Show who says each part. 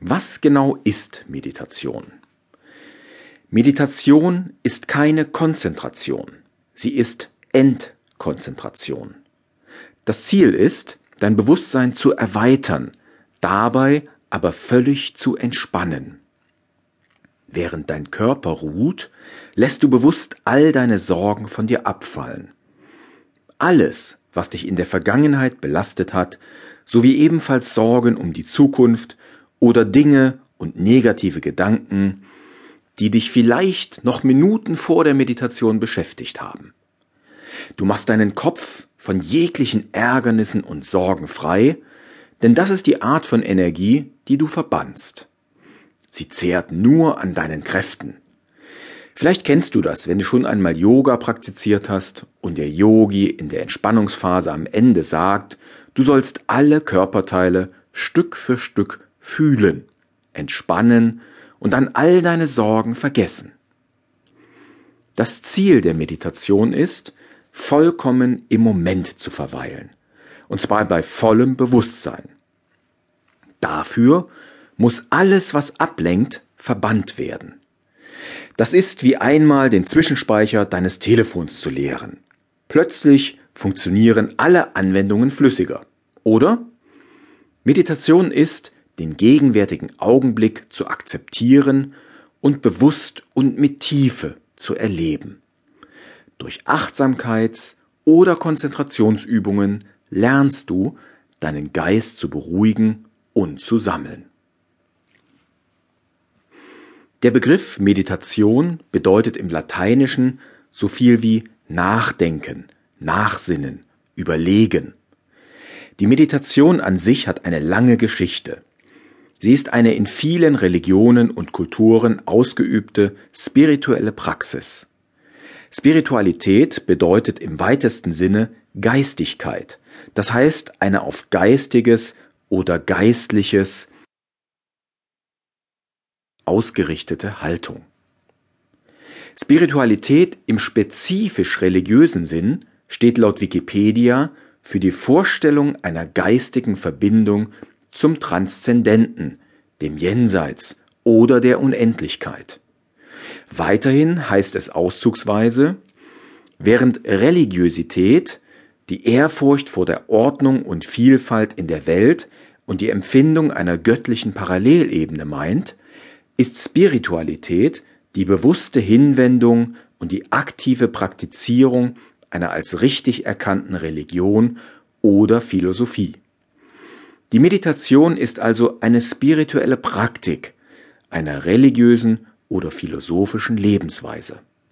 Speaker 1: Was genau ist Meditation? Meditation ist keine Konzentration, sie ist Entkonzentration. Das Ziel ist, dein Bewusstsein zu erweitern, dabei aber völlig zu entspannen. Während dein Körper ruht, lässt du bewusst all deine Sorgen von dir abfallen. Alles, was dich in der Vergangenheit belastet hat, sowie ebenfalls Sorgen um die Zukunft oder Dinge und negative Gedanken, die dich vielleicht noch Minuten vor der Meditation beschäftigt haben. Du machst deinen Kopf von jeglichen Ärgernissen und Sorgen frei, denn das ist die Art von Energie, die du verbannst. Sie zehrt nur an deinen Kräften. Vielleicht kennst du das, wenn du schon einmal Yoga praktiziert hast und der Yogi in der Entspannungsphase am Ende sagt, du sollst alle Körperteile Stück für Stück fühlen, entspannen und dann all deine Sorgen vergessen. Das Ziel der Meditation ist, vollkommen im Moment zu verweilen, und zwar bei vollem Bewusstsein. Dafür muss alles, was ablenkt, verbannt werden. Das ist wie einmal den Zwischenspeicher deines Telefons zu leeren. Plötzlich funktionieren alle Anwendungen flüssiger. Oder? Meditation ist, den gegenwärtigen Augenblick zu akzeptieren und bewusst und mit Tiefe zu erleben. Durch Achtsamkeits- oder Konzentrationsübungen lernst du, deinen Geist zu beruhigen und zu sammeln. Der Begriff Meditation bedeutet im Lateinischen so viel wie Nachdenken, Nachsinnen, Überlegen. Die Meditation an sich hat eine lange Geschichte. Sie ist eine in vielen Religionen und Kulturen ausgeübte spirituelle Praxis. Spiritualität bedeutet im weitesten Sinne Geistigkeit, das heißt eine auf geistiges oder geistliches ausgerichtete Haltung. Spiritualität im spezifisch religiösen Sinn steht laut Wikipedia für die Vorstellung einer geistigen Verbindung zum Transzendenten, dem Jenseits oder der Unendlichkeit. Weiterhin heißt es auszugsweise, während Religiosität die Ehrfurcht vor der Ordnung und Vielfalt in der Welt und die Empfindung einer göttlichen Parallelebene meint, ist Spiritualität die bewusste Hinwendung und die aktive Praktizierung einer als richtig erkannten Religion oder Philosophie. Die Meditation ist also eine spirituelle Praktik einer religiösen oder philosophischen Lebensweise.